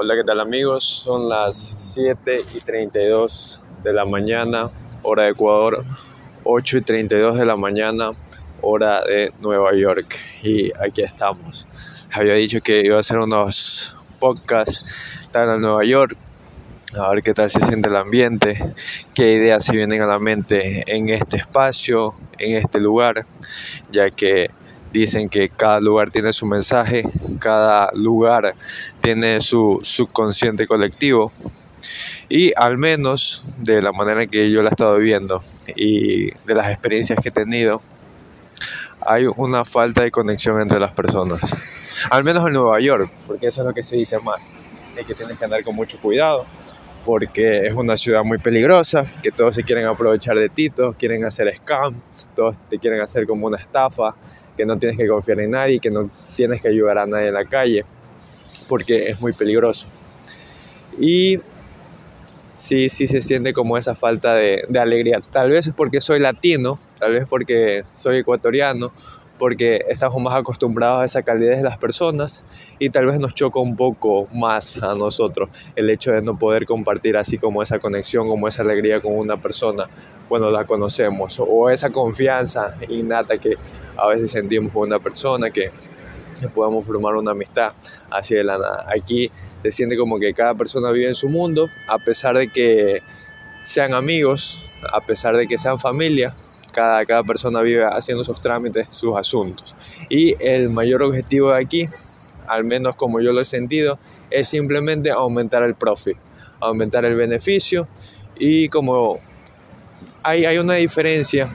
Hola, ¿qué tal amigos? Son las 7 y 32 de la mañana, hora de Ecuador, 8 y 32 de la mañana, hora de Nueva York. Y aquí estamos. Había dicho que iba a hacer unos podcasts, están en Nueva York, a ver qué tal se siente el ambiente, qué ideas se vienen a la mente en este espacio, en este lugar, ya que Dicen que cada lugar tiene su mensaje, cada lugar tiene su subconsciente colectivo. Y al menos de la manera que yo la he estado viviendo y de las experiencias que he tenido, hay una falta de conexión entre las personas. Al menos en Nueva York, porque eso es lo que se dice más. Es que tienes que andar con mucho cuidado, porque es una ciudad muy peligrosa, que todos se quieren aprovechar de ti, todos quieren hacer scam, todos te quieren hacer como una estafa que no tienes que confiar en nadie, que no tienes que ayudar a nadie en la calle, porque es muy peligroso. Y sí, sí se siente como esa falta de, de alegría. Tal vez es porque soy latino, tal vez porque soy ecuatoriano, porque estamos más acostumbrados a esa calidez de las personas y tal vez nos choca un poco más a nosotros el hecho de no poder compartir así como esa conexión, como esa alegría con una persona cuando la conocemos o esa confianza innata que a veces sentimos con una persona que, podamos formar una amistad así de la nada. Aquí se siente como que cada persona vive en su mundo, a pesar de que sean amigos, a pesar de que sean familia, cada, cada persona vive haciendo sus trámites, sus asuntos. Y el mayor objetivo de aquí, al menos como yo lo he sentido, es simplemente aumentar el profit, aumentar el beneficio y como hay, una diferencia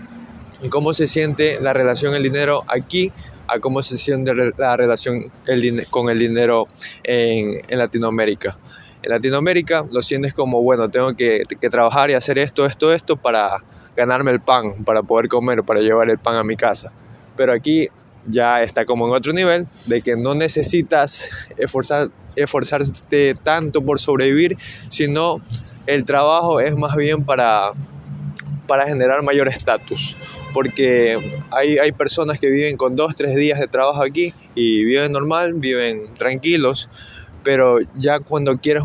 cómo se siente la relación el dinero aquí a cómo se siente la relación el, con el dinero en, en, Latinoamérica. En Latinoamérica lo sientes como, bueno, tengo que, que, trabajar y hacer esto, esto, esto para ganarme el pan, para poder comer, para llevar el pan a mi casa. Pero aquí ya está como en otro nivel de que no necesitas esforzar, esforzarte tanto por sobrevivir, sino el trabajo es más bien para para generar mayor estatus. Porque hay, hay personas que viven con dos, tres días de trabajo aquí y viven normal, viven tranquilos, pero ya cuando quieres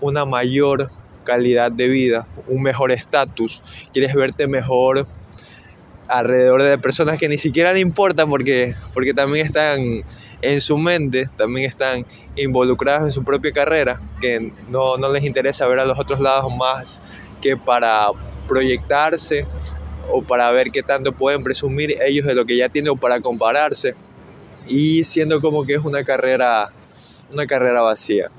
una mayor calidad de vida, un mejor estatus, quieres verte mejor alrededor de personas que ni siquiera le importa porque, porque también están en su mente, también están involucradas en su propia carrera, que no, no les interesa ver a los otros lados más que para proyectarse o para ver qué tanto pueden presumir ellos de lo que ya tienen o para compararse y siendo como que es una carrera una carrera vacía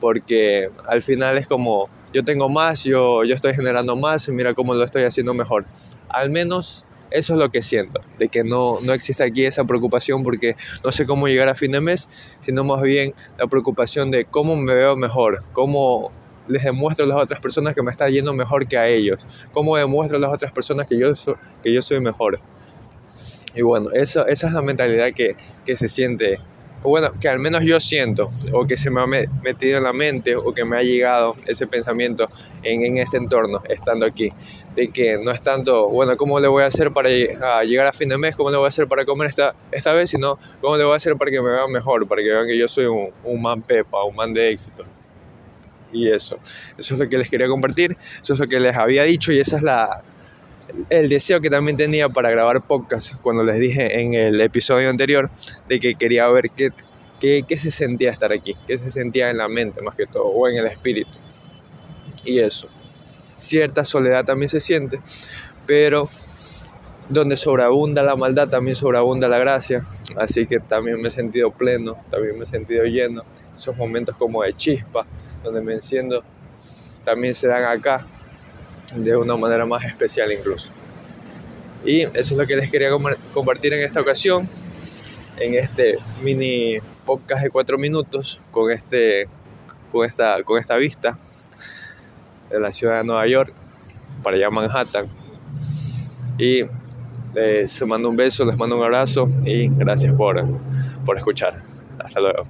porque al final es como yo tengo más, yo, yo estoy generando más y mira cómo lo estoy haciendo mejor. Al menos eso es lo que siento, de que no, no existe aquí esa preocupación porque no sé cómo llegar a fin de mes, sino más bien la preocupación de cómo me veo mejor, cómo, les demuestro a las otras personas que me está yendo mejor que a ellos? ¿Cómo demuestro a las otras personas que yo, que yo soy mejor? Y bueno, eso, esa es la mentalidad que, que se siente, o bueno, que al menos yo siento, o que se me ha metido en la mente, o que me ha llegado ese pensamiento en, en este entorno, estando aquí. De que no es tanto, bueno, ¿cómo le voy a hacer para llegar a fin de mes? ¿Cómo le voy a hacer para comer esta, esta vez? Sino, ¿cómo le voy a hacer para que me vean mejor? Para que vean que yo soy un, un man pepa, un man de éxito y eso. Eso es lo que les quería compartir, eso es lo que les había dicho y esa es la, el deseo que también tenía para grabar podcast cuando les dije en el episodio anterior de que quería ver qué, qué, qué se sentía estar aquí, qué se sentía en la mente más que todo o en el espíritu. Y eso. Cierta soledad también se siente, pero donde sobreabunda la maldad también sobreabunda la gracia. Así que también me he sentido pleno, también me he sentido lleno. Esos momentos como de chispa, donde me enciendo, también se dan acá de una manera más especial incluso. Y eso es lo que les quería compartir en esta ocasión, en este mini podcast de cuatro minutos, con, este, con, esta, con esta vista de la ciudad de Nueva York, para allá Manhattan. Y les mando un beso, les mando un abrazo y gracias por, por escuchar. Hasta luego.